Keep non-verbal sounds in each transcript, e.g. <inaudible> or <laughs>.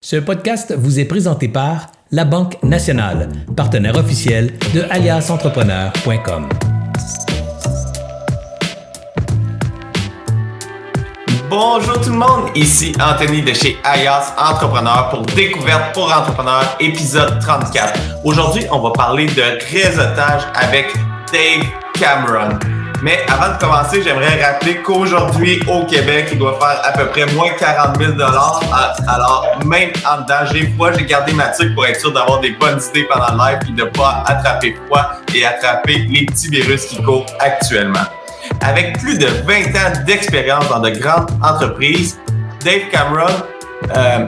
Ce podcast vous est présenté par La Banque Nationale, partenaire officiel de aliasentrepreneur.com. Bonjour tout le monde, ici Anthony de chez Alias Entrepreneur pour Découverte pour Entrepreneurs, épisode 34. Aujourd'hui, on va parler de réseautage avec Dave Cameron. Mais avant de commencer, j'aimerais rappeler qu'aujourd'hui, au Québec, il doit faire à peu près moins 40 000 Alors, même en j'ai froid, j'ai gardé ma tuque pour être sûr d'avoir des bonnes idées pendant le live et de ne pas attraper froid et attraper les petits virus qui courent actuellement. Avec plus de 20 ans d'expérience dans de grandes entreprises, Dave Cameron euh,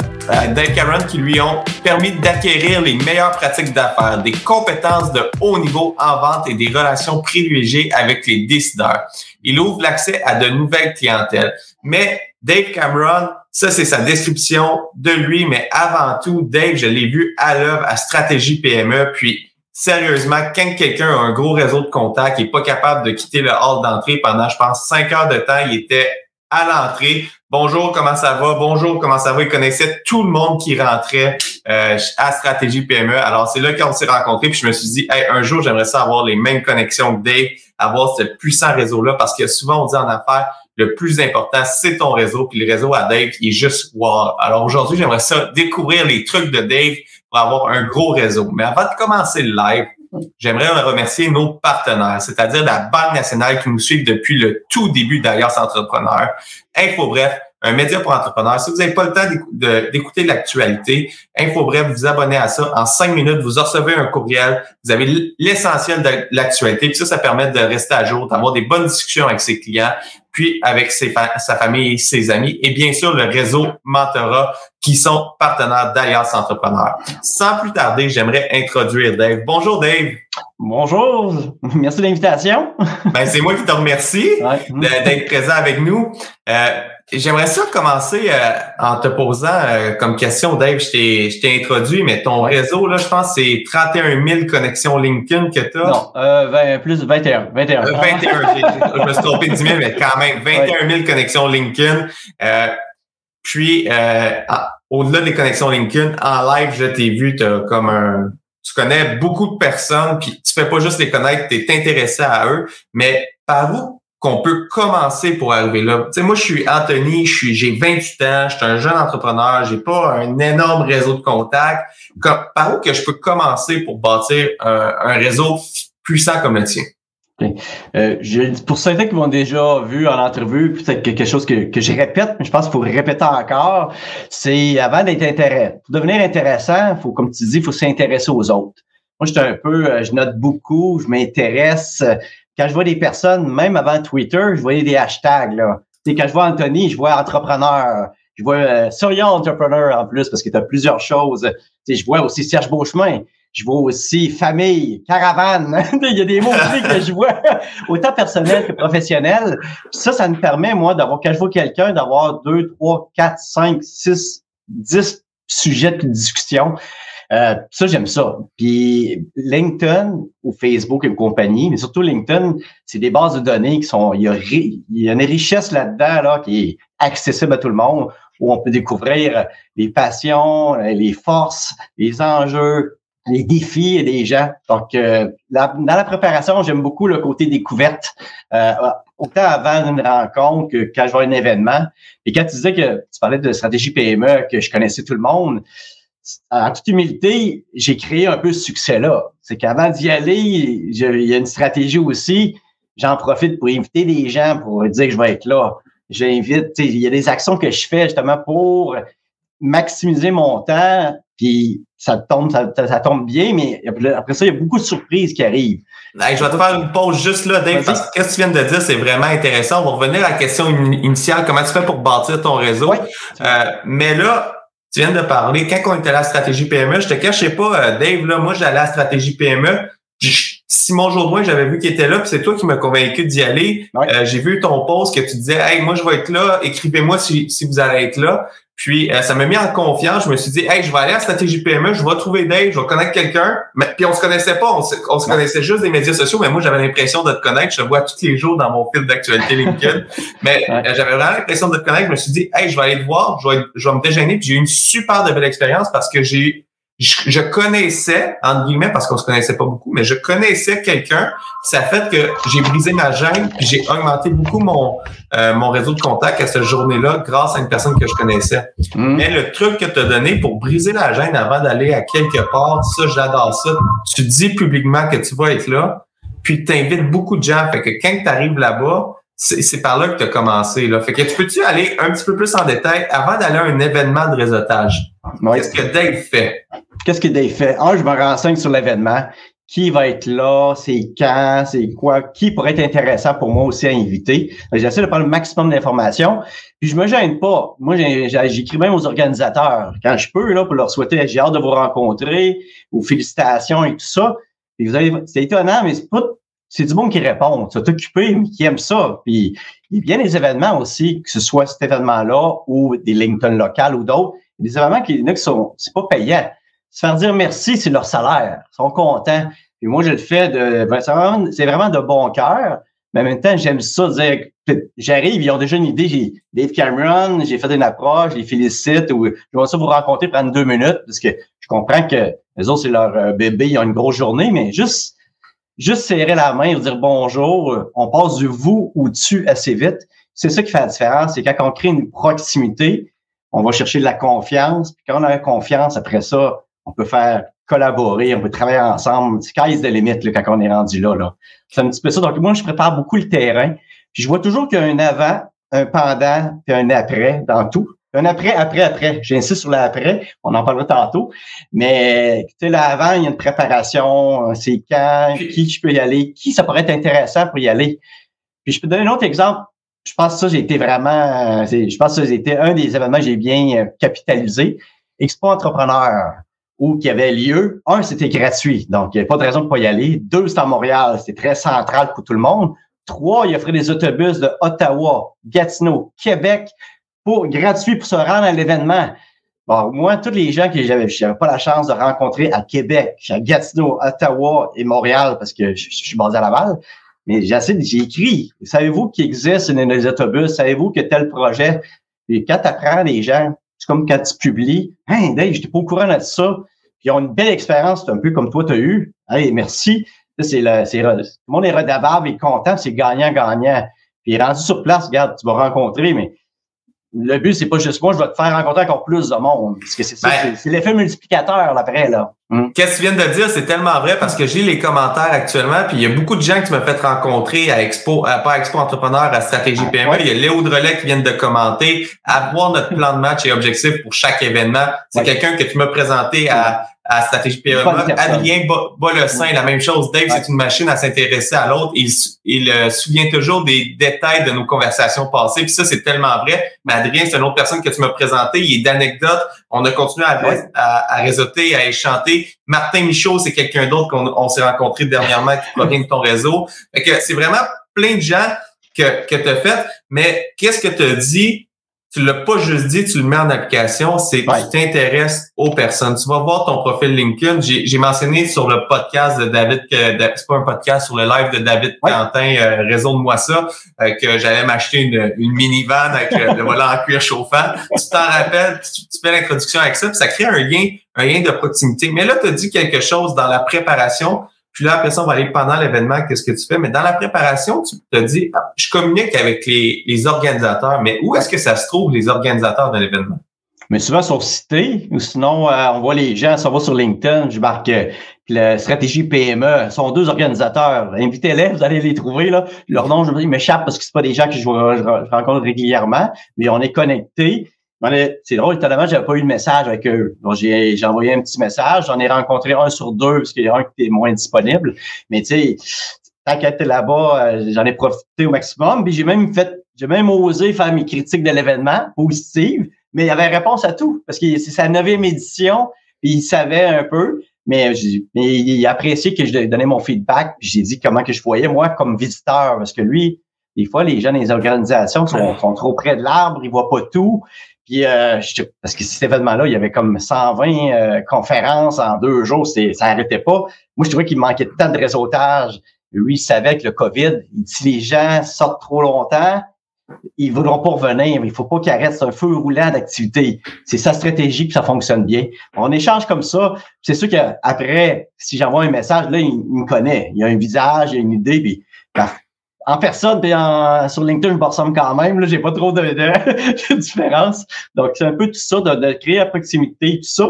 Dave Cameron qui lui ont permis d'acquérir les meilleures pratiques d'affaires, des compétences de haut niveau en vente et des relations privilégiées avec les décideurs. Il ouvre l'accès à de nouvelles clientèles. Mais Dave Cameron, ça c'est sa description de lui, mais avant tout, Dave, je l'ai vu à l'œuvre à Stratégie PME, puis sérieusement, quand quelqu'un a un gros réseau de contacts et est pas capable de quitter le hall d'entrée pendant, je pense, cinq heures de temps, il était à l'entrée. Bonjour, comment ça va? Bonjour, comment ça va? Il connaissait tout le monde qui rentrait euh, à Stratégie PME. Alors, c'est là qu'on s'est rencontrés. Puis je me suis dit, un jour, j'aimerais ça avoir les mêmes connexions que Dave, avoir ce puissant réseau-là, parce que souvent, on dit en affaires, le plus important, c'est ton réseau. Puis le réseau à Dave, il est juste wow. Alors aujourd'hui, j'aimerais ça découvrir les trucs de Dave pour avoir un gros réseau. Mais avant de commencer le live, J'aimerais remercier nos partenaires, c'est-à-dire la Banque nationale qui nous suit depuis le tout début d'Alliance Entrepreneur. InfoBref, un média pour entrepreneurs. Si vous n'avez pas le temps d'écouter l'actualité, InfoBref, vous abonnez à ça. En cinq minutes, vous recevez un courriel. Vous avez l'essentiel de l'actualité. Puis ça, ça permet de rester à jour, d'avoir des bonnes discussions avec ses clients, puis avec sa famille ses amis. Et bien sûr, le réseau Mentora qui sont partenaires d'Alliance Entrepreneur. Sans plus tarder, j'aimerais introduire Dave. Bonjour Dave. Bonjour, <laughs> merci de l'invitation. <laughs> ben, c'est moi qui te remercie d'être présent avec nous. Euh, J'aimerais ça commencer euh, en te posant euh, comme question, Dave, je t'ai introduit, mais ton réseau, là, je pense c'est 31 000 connexions LinkedIn que tu as. Non, euh, plus 21. 21, 21 je me suis trompé de 10 000, mais quand même, 21 000 connexions LinkedIn. puis, au-delà des connexions LinkedIn, en live, je t'ai vu, as comme un... Tu connais beaucoup de personnes, puis tu fais pas juste les connaître, tu es intéressé à eux, mais par où qu'on peut commencer pour arriver là? Tu sais, moi, je suis Anthony, je suis, j'ai 28 ans, je suis un jeune entrepreneur, j'ai pas un énorme réseau de contacts. par où que je peux commencer pour bâtir un, réseau puissant comme le tien? Euh, pour certains qui m'ont déjà vu en entrevue, peut-être quelque chose que, que je répète, mais je pense qu'il faut répéter encore, c'est avant d'être intéressant. Pour devenir intéressant, faut, comme tu dis, il faut s'intéresser aux autres. Moi, je un peu, euh, je note beaucoup, je m'intéresse quand je vois des personnes, même avant Twitter, je voyais des hashtags. Là. quand je vois Anthony, je vois entrepreneur. Je vois euh, Entrepreneur en plus, parce que tu as plusieurs choses. je vois aussi Serge Beauchemin. Je vois aussi famille, caravane. <laughs> Il y a des mots que je vois, <laughs> autant personnel que professionnel. Ça, ça me permet, moi, d'avoir, quand je vois quelqu'un, d'avoir deux, trois, quatre, cinq, six, dix sujets de discussion. Euh, ça, j'aime ça. Puis LinkedIn ou Facebook et compagnie, mais surtout LinkedIn, c'est des bases de données qui sont. Il y a, il y a une richesse là-dedans là, qui est accessible à tout le monde, où on peut découvrir les passions, les forces, les enjeux, les défis des gens. Donc, euh, dans la préparation, j'aime beaucoup le côté découverte. Euh, autant avant une rencontre que quand je vois un événement. Et quand tu disais que tu parlais de stratégie PME, que je connaissais tout le monde, en toute humilité, j'ai créé un peu ce succès-là. C'est qu'avant d'y aller, il y a une stratégie aussi. J'en profite pour inviter des gens pour dire que je vais être là. J'invite, il y a des actions que je fais justement pour maximiser mon temps, puis ça tombe, ça, tombe bien, mais après ça, il y a beaucoup de surprises qui arrivent. je vais te faire une pause juste là, Dave, parce que ce que tu viens de dire, c'est vraiment intéressant. On va revenir à la question initiale, comment tu fais pour bâtir ton réseau? Euh, mais là, tu viens de parler, quand on était à la stratégie PME, je te cachais pas, euh, Dave, là, moi, j'allais à la stratégie PME. Simon Jourdouin, j'avais vu qu'il était là, puis c'est toi qui m'as convaincu d'y aller. Euh, j'ai vu ton post que tu disais Hey, moi, je vais être là, écrivez-moi si, si vous allez être là. Puis euh, ça m'a mis en confiance. Je me suis dit, hey, je vais aller à Stratégie PME, je vais trouver Dave, je vais connaître quelqu'un. Mais puis on se connaissait pas, on se, on se connaissait juste des médias sociaux. Mais moi, j'avais l'impression de te connaître. Je te vois tous les jours dans mon fil d'actualité LinkedIn. <laughs> mais euh, j'avais vraiment l'impression de te connaître. Je me suis dit, hey, je vais aller te voir, je vais, je vais me déjeuner. Puis j'ai eu une super de belle expérience parce que j'ai je, connaissais, entre guillemets, parce qu'on se connaissait pas beaucoup, mais je connaissais quelqu'un. Ça fait que j'ai brisé ma gêne, puis j'ai augmenté beaucoup mon euh, mon réseau de contacts à cette journée-là grâce à une personne que je connaissais. Mm. Mais le truc que tu as donné pour briser la gêne avant d'aller à quelque part, ça, j'adore ça. Tu dis publiquement que tu vas être là, puis tu invites beaucoup de gens. Fait que quand tu arrives là-bas, c'est par là que tu as commencé. Là. Fait que tu peux-tu aller un petit peu plus en détail avant d'aller à un événement de réseautage? Qu'est-ce que Dave fait? Qu'est-ce que Dave fait? Un, je me renseigne sur l'événement. Qui va être là? C'est quand? C'est quoi? Qui pourrait être intéressant pour moi aussi à inviter? J'essaie de prendre le maximum d'informations. Puis je me gêne pas. Moi, j'écris même aux organisateurs quand je peux, là, pour leur souhaiter, j'ai hâte de vous rencontrer, ou félicitations et tout ça. vous avez, c'est étonnant, mais c'est pas c'est du monde qui répond, tu occupé, mais qui aime ça. Puis il y a bien des événements aussi, que ce soit cet événement-là ou des LinkedIn locales ou d'autres, des événements qui, qui sont, c'est pas payant. Se faire dire merci, c'est leur salaire. Ils sont contents. Puis moi, je le fais de, ben, c'est vraiment, de bon cœur. Mais en même temps, j'aime ça dire j'arrive, ils ont déjà une idée, j'ai Dave Cameron, j'ai fait une approche, je les félicite ou je vais ça vous rencontrer prendre deux minutes parce que je comprends que les autres, c'est leur euh, bébé, ils ont une grosse journée, mais juste juste serrer la main et dire bonjour, on passe du vous ou tu assez vite. C'est ça qui fait la différence, c'est quand on crée une proximité, on va chercher de la confiance, puis quand on a la confiance, après ça, on peut faire collaborer, on peut travailler ensemble. C'est quand de limite là, quand on est rendu là. là. C'est un petit peu ça. Donc, moi, je prépare beaucoup le terrain. Puis je vois toujours qu'il y a un avant, un pendant, puis un après dans tout. Un après, après, après. J'insiste sur l'après. On en parlera tantôt. Mais, tu sais, l'avant, il y a une préparation. C'est quand, qui je peux y aller, qui ça pourrait être intéressant pour y aller. Puis je peux donner un autre exemple. Je pense que ça, j'ai été vraiment, je pense que ça, été un des événements que j'ai bien euh, capitalisé. Expo Entrepreneur, où qui avait lieu. Un, c'était gratuit. Donc, il n'y avait pas de raison de pas y aller. Deux, c'était à Montréal. C'était très central pour tout le monde. Trois, il offrait des autobus de Ottawa, Gatineau, Québec pour gratuit pour se rendre à l'événement. Bon, moi, tous les gens que j'avais, j'avais pas la chance de rencontrer à Québec, à Gatineau, Ottawa et Montréal, parce que je, suis basé à Laval, mais j'ai j'ai écrit. Savez-vous qu'il existe des autobus? Savez-vous que tel projet? Et quand tu apprends les gens, c'est comme quand tu publies, Hey Dave, j'étais pas au courant de ça. Puis ils ont une belle expérience, un peu comme toi, tu as eu. Hey, merci. C'est le, c'est, tout le monde est redevable et content, c'est gagnant-gagnant. Puis rendu sur place, regarde, tu vas rencontrer, mais le but, c'est pas juste moi, je vais te faire rencontrer encore plus de monde. Parce que c'est ça, ben, c'est l'effet multiplicateur après, là. Hmm. Qu'est-ce que tu viens de dire, c'est tellement vrai parce que j'ai les commentaires actuellement, puis il y a beaucoup de gens qui m'ont fait rencontrer à Expo, à, pas à Expo Entrepreneur, à Stratégie ah, PME. Il y a Léo Drolet qui vient de commenter. Avoir notre plan de match et objectif pour chaque événement. C'est quelqu'un que tu m'as présenté à, à Stratégie PME. Adrien Bolossin, la même chose. Dave, c'est une machine à s'intéresser à l'autre. Il, il euh, souvient toujours des détails de nos conversations passées. Puis ça, c'est tellement vrai. Mais Adrien, c'est une autre personne que tu m'as présenté. Il est d'anecdotes. On a continué à, à, à, réseauter, à échanter. Martin Michaud, c'est quelqu'un d'autre qu'on on, s'est rencontré dernièrement qui provient de ton réseau. Fait que c'est vraiment plein de gens que, que tu as fait. Mais qu'est-ce que tu as dit tu l'as pas juste dit, tu le mets en application, c'est que tu t'intéresses aux personnes. Tu vas voir ton profil LinkedIn. J'ai mentionné sur le podcast de David, c'est pas un podcast, sur le live de David Quentin, euh, Réseau de moi ça, euh, que j'allais m'acheter une, une minivan avec euh, le volant en cuir chauffant. Tu t'en rappelles, tu, fais l'introduction avec ça, puis ça crée un lien, un lien de proximité. Mais là, tu as dit quelque chose dans la préparation puis là, après ça, on va aller pendant l'événement, qu'est-ce que tu fais? Mais dans la préparation, tu te dis, ah, je communique avec les, les organisateurs, mais où est-ce que ça se trouve, les organisateurs de l'événement? Mais souvent, sur cités, ou sinon, euh, on voit les gens, ça va sur LinkedIn, je marque euh, la stratégie PME, sont deux organisateurs. Invitez-les, vous allez les trouver. Là. Leur nom, je m'échappe parce que c'est pas des gens que je, je rencontre régulièrement, mais on est connectés. C'est drôle, étonnamment, j'avais pas eu de message avec eux. Donc, j'ai, envoyé un petit message. J'en ai rencontré un sur deux parce qu'il y a un qui était moins disponible. Mais tu sais, tant qu'elle était là-bas, euh, j'en ai profité au maximum. Puis j'ai même fait, j'ai même osé faire mes critiques de l'événement positives. Mais il y avait réponse à tout parce que c'est sa neuvième édition. Puis il savait un peu. Mais, mais il appréciait que je donnais mon feedback. J'ai dit comment que je voyais moi comme visiteur parce que lui, des fois, les gens des organisations sont, sont trop près de l'arbre, ils voient pas tout. Puis, euh, parce que cet événement-là, il y avait comme 120 euh, conférences en deux jours, ça n'arrêtait pas. Moi, je trouvais qu'il manquait tant de réseautage. Lui, il savait que le COVID, si les gens sortent trop longtemps, ils voudront pas revenir, il faut pas qu'ils arrêtent. C'est un feu roulant d'activité. C'est sa stratégie, puis ça fonctionne bien. On échange comme ça. C'est sûr qu'après, si j'envoie un message, là, il, me connaît. Il a un visage, il a une idée, puis en personne puis en, sur LinkedIn, je me ressemble quand même. Là, j'ai pas trop de, de, <laughs> différence. Donc, c'est un peu tout ça, de, créer la proximité, tout ça.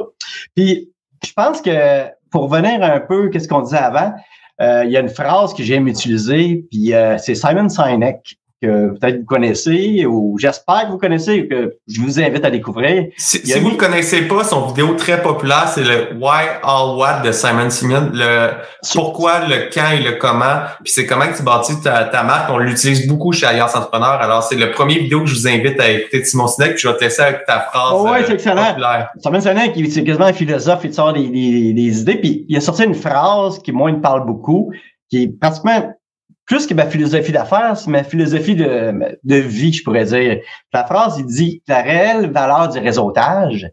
Puis, je pense que pour revenir un peu, qu'est-ce qu'on disait avant, euh, il y a une phrase que j'aime utiliser, puis euh, c'est Simon Sinek que peut-être vous connaissez ou j'espère que vous connaissez que je vous invite à découvrir. Si, vous ne connaissez pas, son vidéo très populaire, c'est le Why All What de Simon Simon, le pourquoi, le quand et le comment. Puis c'est comment que tu bâtis ta, ta marque. On l'utilise beaucoup chez Alliance Entrepreneur. Alors, c'est le premier vidéo que je vous invite à écouter de Simon Sinek. Puis je vais te laisser avec ta phrase. Oh ouais, c'est euh, excellent. Simon Sinek, c'est quasiment un philosophe, il sort des, des, des idées. Puis il a sorti une phrase qui, moi, il me parle beaucoup, qui est pratiquement plus que ma philosophie d'affaires, c'est ma philosophie de, de vie, je pourrais dire. La phrase, il dit la réelle valeur du réseautage,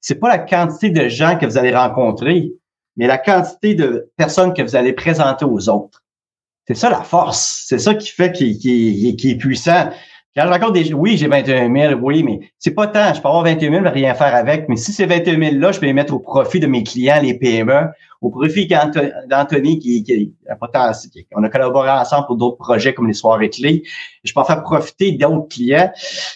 c'est pas la quantité de gens que vous allez rencontrer, mais la quantité de personnes que vous allez présenter aux autres. C'est ça la force. C'est ça qui fait qu'il qui, est puissant. Quand je rencontre des oui, j'ai 21 000, oui, mais c'est pas tant. Je peux avoir 21 000, mais rien faire avec. Mais si ces 21 000 là, je peux les mettre au profit de mes clients, les PME, au profit d'Anthony qui, qui, on a collaboré ensemble pour d'autres projets comme les soirées clés. Je peux en faire profiter d'autres clients,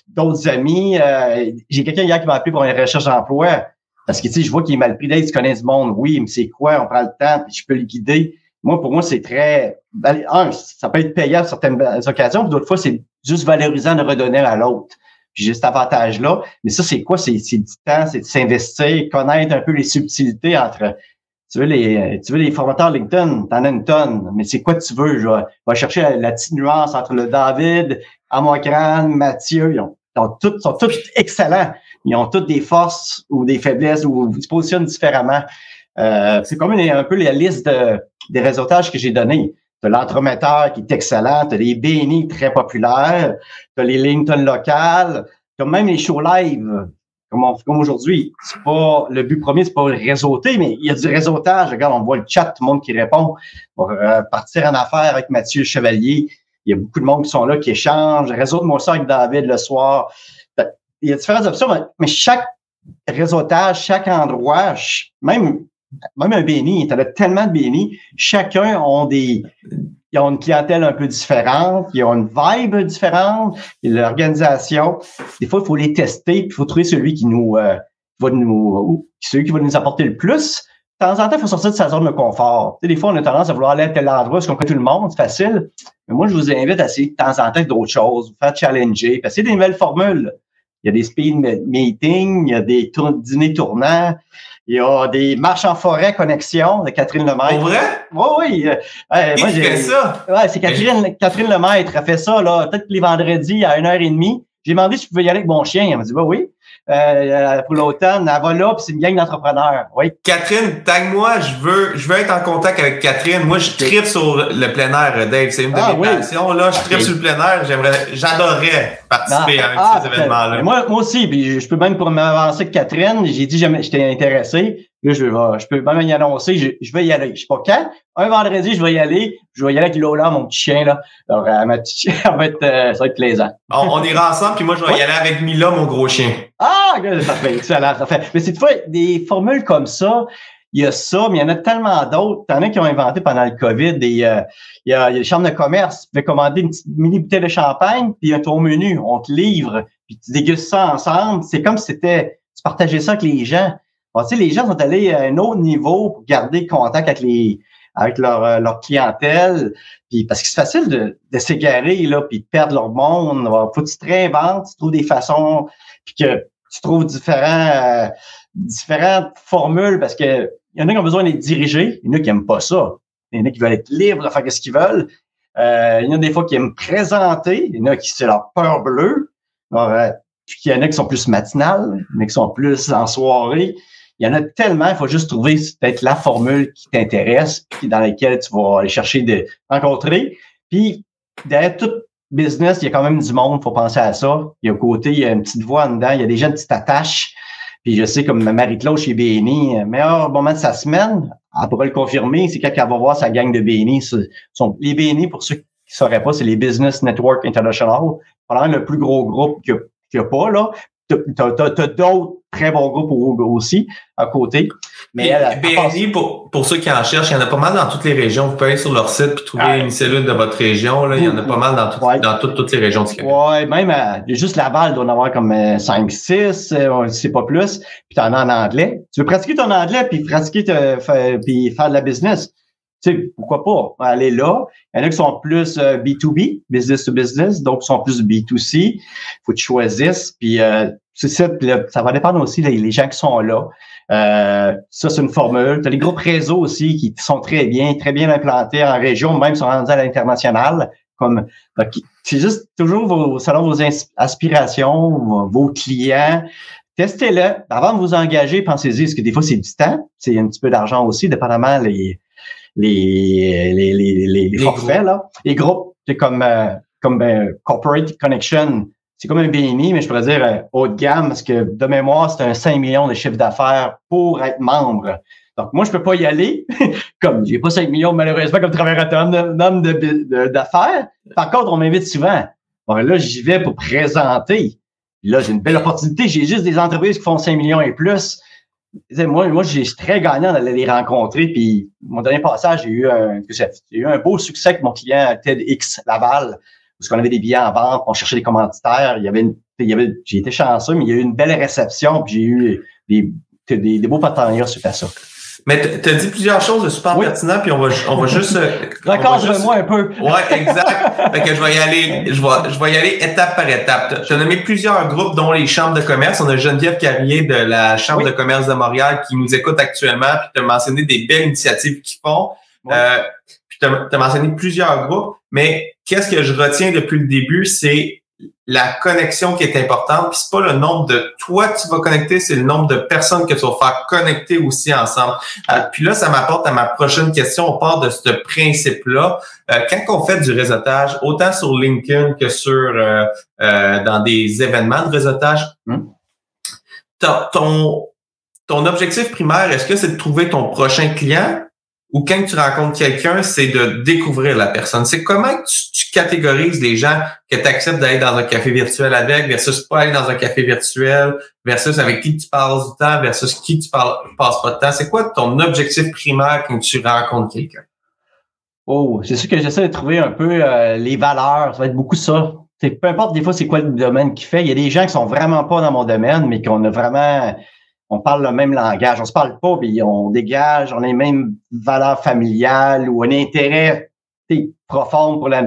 d'autres amis. Euh, j'ai quelqu'un hier qui m'a appelé pour une recherche d'emploi. Parce que tu sais, je vois qu'il est mal pris d'être, tu connais du monde. Oui, mais c'est quoi? On prend le temps, puis je peux le guider. Moi, pour moi, c'est très. Ben, un, ça peut être payant à certaines occasions, puis d'autres fois, c'est juste valorisant de redonner à l'autre. Puis j'ai cet avantage-là. Mais ça, c'est quoi? C'est du temps, c'est de s'investir, connaître un peu les subtilités entre tu veux les, tu veux les formateurs LinkedIn, t'en as une tonne, mais c'est quoi tu veux? Je vais, chercher la, petite nuance entre le David, Amokran, Mathieu, ils ont, tous, sont tous excellents. Ils ont toutes des forces ou des faiblesses ou ils se positionnent différemment. Euh, c'est comme une, un peu la liste de, des réseautages que j'ai donnés. Tu as l'entremetteur qui est excellent, tu les BNI très populaires, tu as les LinkedIn locales, tu as même les shows live comme, comme aujourd'hui. C'est pas le but premier, c'est pas le réseauter, mais il y a du réseautage. Regarde, on voit le chat, tout le monde qui répond. On va partir en affaires avec Mathieu Chevalier. Il y a beaucoup de monde qui sont là, qui échangent. Réseau-moi ça avec David le soir. Il y a différentes options, mais chaque réseautage, chaque endroit, même, même un béni, tu as tellement de bénis, chacun ont des, ils ont une clientèle un peu différente, ils ont une vibe différente, l'organisation. Des fois, il faut les tester, puis il faut trouver celui qui nous euh, va nous celui qui va nous apporter le plus. De temps en temps, il faut sortir de sa zone de confort. Des fois, on a tendance à vouloir aller à tel endroit parce qu'on connaît tout le monde, c'est facile. Mais moi, je vous invite à essayer de temps en temps d'autres choses, vous faire challenger, passer des nouvelles formules. Il y a des speed meetings, il y a des dîners tournants. Il y a des marches en forêt connexion de Catherine Lemaître. Pour vrai? Oui, oui. Euh, moi, fait ça? Ouais, c'est Catherine, Catherine Lemaître. Elle fait ça, là, peut-être les vendredis à une heure et demie. J'ai demandé si je pouvais y aller avec mon chien. Elle m'a dit, bah oui. Euh, pour l'automne, elle va là, puis c'est une gang d'entrepreneurs. Oui. Catherine, tag-moi, je veux, je veux être en contact avec Catherine. Moi, je tripe sur le plein air, Dave. C'est une de ah, mes passions. Là, je tripe sur le plein air. J'aimerais, j'adorerais participer à ah, ces événements-là. Moi, moi aussi, puis je peux même pour m'avancer avec Catherine, j'ai dit que j'étais intéressé. Là, je, vais, je peux même y annoncer, je, je, vais y aller. Je sais pas quand. Un vendredi, je vais y aller. Je vais y aller avec Lola, mon petit chien. Là. Alors, elle, va être, euh, ça va être plaisant. On, on, ira ensemble, puis moi, je vais y aller avec Mila, mon gros chien. Ah, ça fait excellent. Mais c'est des formules comme ça. Il y a ça, mais il y en a tellement d'autres. Il y en a qui ont inventé pendant le COVID. Des, euh, il, y a, il y a les chambres de commerce. Tu peux commander une petite mini bouteille de champagne, puis un ton menu. On te livre, puis tu dégustes ça ensemble. C'est comme si c'était tu partageais ça avec les gens les gens sont allés à un autre niveau pour garder contact avec les avec leur, euh, leur clientèle. Puis parce que c'est facile de, de s'égarer, là, puis de perdre leur monde. Faut que tu te réinventes, tu trouves des façons, puis que tu trouves différents, euh, différentes formules parce que il y en a qui ont besoin d'être dirigés, il y en a qui n'aiment pas ça. Il y en a qui veulent être libres de faire ce qu'ils veulent. Euh, il y en a des fois qui aiment présenter, il y en a qui c'est leur peur bleue. puis il y en a qui sont plus matinales, il y en a qui sont plus en soirée. Il y en a tellement, il faut juste trouver peut-être la formule qui t'intéresse, puis dans laquelle tu vas aller chercher de rencontrer. Puis derrière tout, business, il y a quand même du monde, faut penser à ça. Il y a un côté, il y a une petite voix en dedans, il y a des gens qui t'attachent. Puis je sais, comme Marie-Claude chez BNI, meilleur moment de sa semaine, elle pourrait le confirmer, c'est quand elle va voir sa gang de BNI. Les BNI, pour ceux qui ne sauraient pas, c'est les Business Network International. Probablement le plus gros groupe qu'il n'y a, pas, là. T'as as, d'autres très bons groupes aussi à côté. Mais BNI, pour, pour ceux qui en cherchent, il y en a pas mal dans toutes les régions. Vous pouvez aller sur leur site et trouver une cellule de votre région. Là. Il y en a pas mal dans, dans toutes, les régions du Québec. Ouais, même euh, juste Laval doit en avoir comme 5, 6, euh, c'est pas plus. Puis en as en anglais. Tu veux pratiquer ton anglais puis pratiquer puis faire de la business? Tu sais, pourquoi pas aller là? Il y en a qui sont plus B2B, euh, business to business, donc sont plus B2C. faut que tu choisisses. Puis euh, ça, ça va dépendre aussi les, gens qui sont là. Euh, ça, c'est une formule. Tu as les groupes réseaux aussi qui sont très bien, très bien implantés en région, même sont rendus à l'international. Comme c'est juste toujours vos, selon vos aspirations, vos clients. Testez-le. Avant de vous engager, pensez-y, parce que des fois, c'est du temps, c'est un petit peu d'argent aussi, dépendamment les, les, les, les, les, forfaits, groupes. là. Les groupes, c'est comme, euh, comme euh, Corporate Connection. C'est comme un BNI, mais je pourrais dire euh, haut de gamme, parce que de mémoire, c'est un 5 millions de chiffre d'affaires pour être membre. Donc, moi, je peux pas y aller. <laughs> comme j'ai pas 5 millions, malheureusement, comme travailleur autonome d'affaires. Par contre, on m'invite souvent. Bon, là, j'y vais pour présenter. Là, j'ai une belle opportunité. J'ai juste des entreprises qui font 5 millions et plus moi, moi j'ai très gagnant d'aller les rencontrer. Puis mon dernier passage, j'ai eu un, j'ai eu un beau succès avec mon client TEDx Laval, parce qu'on avait des billets en vente, on cherchait des commanditaires. Il y avait, il y avait, j'ai été chanceux, mais il y a eu une belle réception, puis j'ai eu des, des, des beaux partenariats suite à ça. Mais tu as dit plusieurs choses de super pertinentes, puis on va, on va juste. D'accord, je moi un peu. ouais, exact. fait que je vais y aller, je vais, je vais y aller étape par étape. Tu as nommé plusieurs groupes, dont les chambres de commerce. On a Geneviève Carrier de la Chambre de commerce de Montréal qui nous écoute actuellement, puis tu as mentionné des belles initiatives qu'ils font. Euh, puis tu as, as mentionné plusieurs groupes, mais qu'est-ce que je retiens depuis le début, c'est la connexion qui est importante. Puis c'est pas le nombre de toi que tu vas connecter, c'est le nombre de personnes que tu vas faire connecter aussi ensemble. Euh, puis là, ça m'apporte à ma prochaine question. On part de ce principe-là. Euh, quand on fait du réseautage, autant sur LinkedIn que sur euh, dans des événements de réseautage, hmm. ton ton objectif primaire, est-ce que c'est de trouver ton prochain client? Ou quand tu rencontres quelqu'un, c'est de découvrir la personne. C'est comment tu, catégorises les gens que tu acceptes d'aller dans un café virtuel avec versus pas aller dans un café virtuel versus avec qui tu parles du temps versus qui tu parles, passes pas de temps. C'est quoi ton objectif primaire quand tu rencontres quelqu'un? Oh, c'est sûr que j'essaie de trouver un peu euh, les valeurs. Ça va être beaucoup ça. peu importe des fois c'est quoi le domaine qu'il fait. Il y a des gens qui sont vraiment pas dans mon domaine, mais qu'on a vraiment on parle le même langage. On se parle pas, mais on dégage, on a les mêmes valeurs familiales ou un intérêt profond pour la,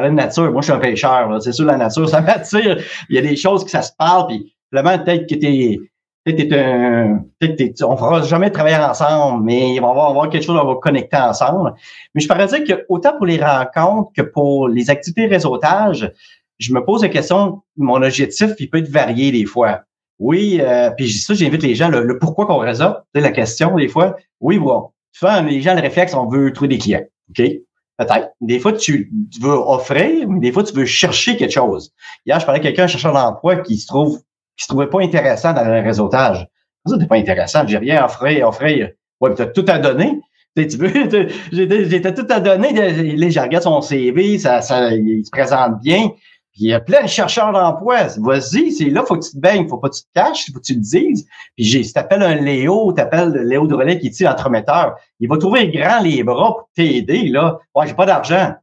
la nature. Moi, je suis un pêcheur. C'est sûr, la nature, ça <laughs> m'attire. Il y a des choses que ça se parle, puis vraiment, peut-être que t'es T'es un, on fera jamais travailler ensemble, mais on va avoir quelque chose, on va connecter ensemble. Mais je pourrais dire que autant pour les rencontres que pour les activités réseautage, je me pose la question, mon objectif, il peut être varié des fois. Oui, euh, puis ça, j'invite les gens, le, pourquoi qu'on résout, c'est la question des fois. Oui, bon. Souvent, les gens, le réflexe, on veut trouver des clients. OK? Peut-être. Des fois, tu, veux offrir, mais des fois, tu veux chercher quelque chose. Hier, je parlais à quelqu'un, un chercheur d'emploi, qui se trouve, qui se trouvait pas intéressant dans le réseautage. Ça, c'est pas intéressant. J'ai rien offert, offrir. Ouais, tu as tout à donner. Tu veux, <laughs> j'étais tout à donner. Les gens regardent son CV, ça, ça, il se présente bien il y a plein de chercheurs d'emploi. Vas-y, c'est là, faut que tu te baignes, faut pas que tu te caches, faut que tu te dises. Puis j'ai, si t'appelles un Léo, t'appelles Léo Relais qui est l'entremetteur, il va trouver grand les bras pour t'aider, là. Ouais, j'ai pas d'argent.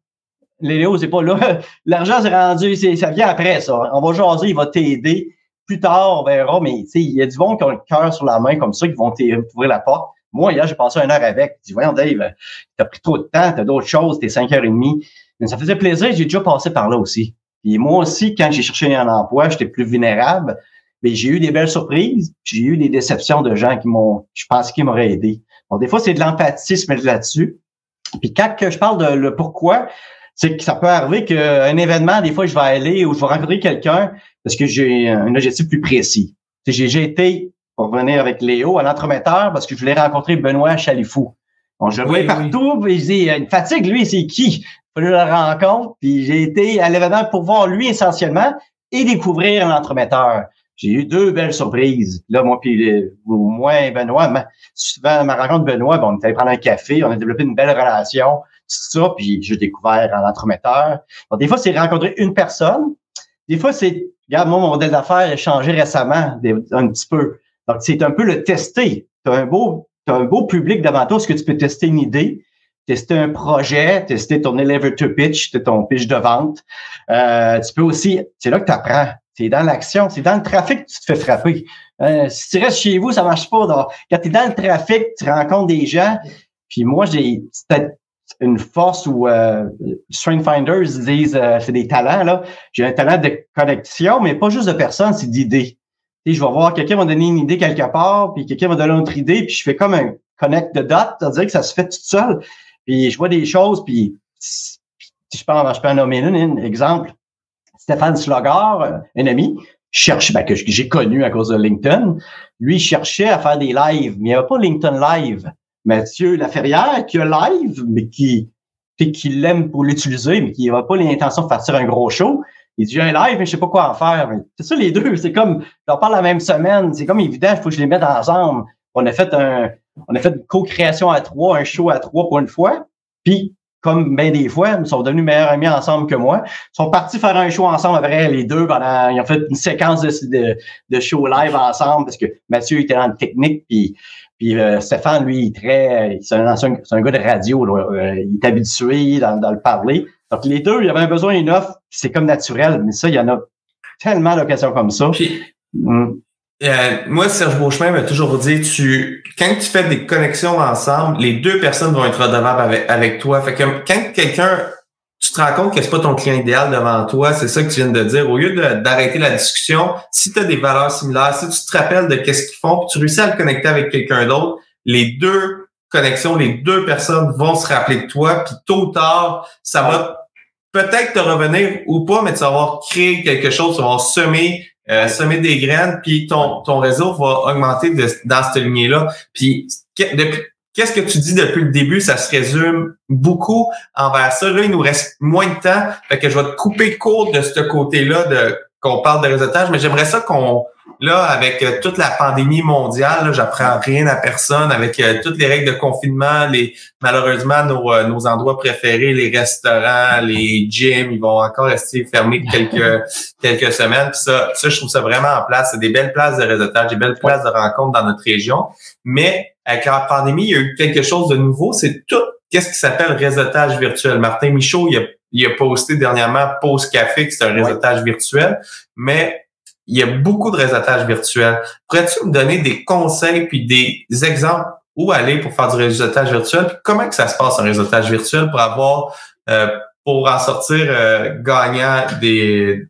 Léo, c'est pas là. <laughs> L'argent, c'est rendu, c'est, ça vient après, ça. On va jaser, il va t'aider. Plus tard, on verra, mais tu sais, il y a du monde qui ont le cœur sur la main comme ça, qui vont t'ouvrir la porte. Moi, hier, j'ai passé une heure avec. Je dis, voyons, Dave, t'as pris trop de temps, t'as d'autres choses, t'es cinq heures et demie. Mais ça faisait plaisir, j'ai déjà passé par là aussi. Puis moi aussi, quand j'ai cherché un emploi, j'étais plus vulnérable. Mais j'ai eu des belles surprises. J'ai eu des déceptions de gens qui m'ont, je pense, qui m'auraient aidé. Bon, des fois, c'est de l'empathie mettre là-dessus. Puis quand je parle de le pourquoi, c'est que ça peut arriver qu'un événement, des fois, je vais aller ou je vais rencontrer quelqu'un parce que j'ai un objectif plus précis. J'ai été, pour venir avec Léo, à l'entremetteur parce que je voulais rencontrer Benoît Chalifou. On, je le voyais partout, puis je dis, une fatigue, lui, c'est qui? Faut que je le rencontre, puis j'ai été à l'événement pour voir lui essentiellement et découvrir l'entremetteur. J'ai eu deux belles surprises. Là, moi, puis moi et Benoît, souvent, ma rencontre Benoît, bon, on était allé prendre un café, on a développé une belle relation, tout ça, puis j'ai découvert un entremetteur. des fois, c'est rencontrer une personne. Des fois, c'est, regarde, moi, mon modèle d'affaires a changé récemment, un petit peu. Donc, c'est un peu le tester. Tu as un beau, as un beau public devant toi, est-ce que tu peux tester une idée? tester un projet, tester ton elevator pitch, ton pitch de vente. Euh, tu peux aussi, c'est là que tu apprends. C'est dans l'action, c'est dans le trafic que tu te fais frapper. Euh, si tu restes chez vous, ça marche pas. Donc, quand tu es dans le trafic, tu rencontres des gens. Puis moi, j'ai peut-être une force où euh, Strength Finders disent euh, c'est des talents. là. J'ai un talent de connexion, mais pas juste de personnes, c'est d'idées. Je vais voir quelqu'un va donner une idée quelque part, puis quelqu'un va donner une autre idée, puis je fais comme un connect de dot, c'est-à-dire que ça se fait tout seul. Puis je vois des choses, puis je je peux en nommer une, un exemple. Stéphane Slogar, un ami, cherche, ben, que j'ai connu à cause de LinkedIn, lui cherchait à faire des lives, mais il n'y avait pas LinkedIn Live. Mathieu Laferrière qui a live, mais qui, qui l'aime pour l'utiliser, mais qui n'a pas l'intention de faire un gros show. Il dit, un live, mais je sais pas quoi en faire. C'est ça, les deux. C'est comme, on parle la même semaine. C'est comme évident, il faut que je les mette ensemble. On a fait un, on a fait une co-création à trois, un show à trois pour une fois. Puis, comme bien des fois, ils sont devenus meilleurs amis ensemble que moi. Ils sont partis faire un show ensemble après les deux pendant, ils ont fait une séquence de, de, show live ensemble parce que Mathieu était dans le technique puis, puis euh, Stéphane, lui, il très, c'est un, un, gars de radio, euh, il est habitué dans, dans, le parler. Donc les deux, il y avait un besoin une offre, c'est comme naturel, mais ça, il y en a tellement d'occasions comme ça. Hum. Euh, moi, Serge Beauchemin m'a toujours dit, tu, quand tu fais des connexions ensemble, les deux personnes vont être redevables avec, avec toi. Fait que quand quelqu'un, tu te rends compte que c'est pas ton client idéal devant toi, c'est ça que tu viens de dire. Au lieu d'arrêter la discussion, si tu as des valeurs similaires, si tu te rappelles de qu'est-ce qu'ils font, puis tu réussis à le connecter avec quelqu'un d'autre, les deux connexions, les deux personnes vont se rappeler de toi, puis tôt ou tard, ça va peut-être te revenir ou pas, mais tu vas avoir créé quelque chose, tu vas avoir semé euh, semer des graines, puis ton, ton réseau va augmenter de, dans cette lignée-là. Puis qu'est-ce que tu dis depuis le début, ça se résume beaucoup envers ça. Là, il nous reste moins de temps, fait que je vais te couper court de ce côté-là de qu'on parle de réseautage, mais j'aimerais ça qu'on là, avec euh, toute la pandémie mondiale, j'apprends rien à personne, avec euh, toutes les règles de confinement, les malheureusement nos, euh, nos endroits préférés, les restaurants, les gyms, ils vont encore rester fermés quelques <laughs> quelques semaines. Puis ça, ça, je trouve ça vraiment en place. C'est des belles places de réseautage, des belles places de rencontres dans notre région. Mais avec la pandémie, il y a eu quelque chose de nouveau. C'est tout qu'est-ce qui s'appelle réseautage virtuel? Martin Michaud, il a, il a posté dernièrement Pause Café, qui c'est un réseautage virtuel. Mais il y a beaucoup de réseautage virtuel. Pourrais-tu me donner des conseils puis des exemples où aller pour faire du réseautage virtuel? Puis comment que ça se passe un réseautage virtuel pour avoir euh, pour en sortir euh, gagnant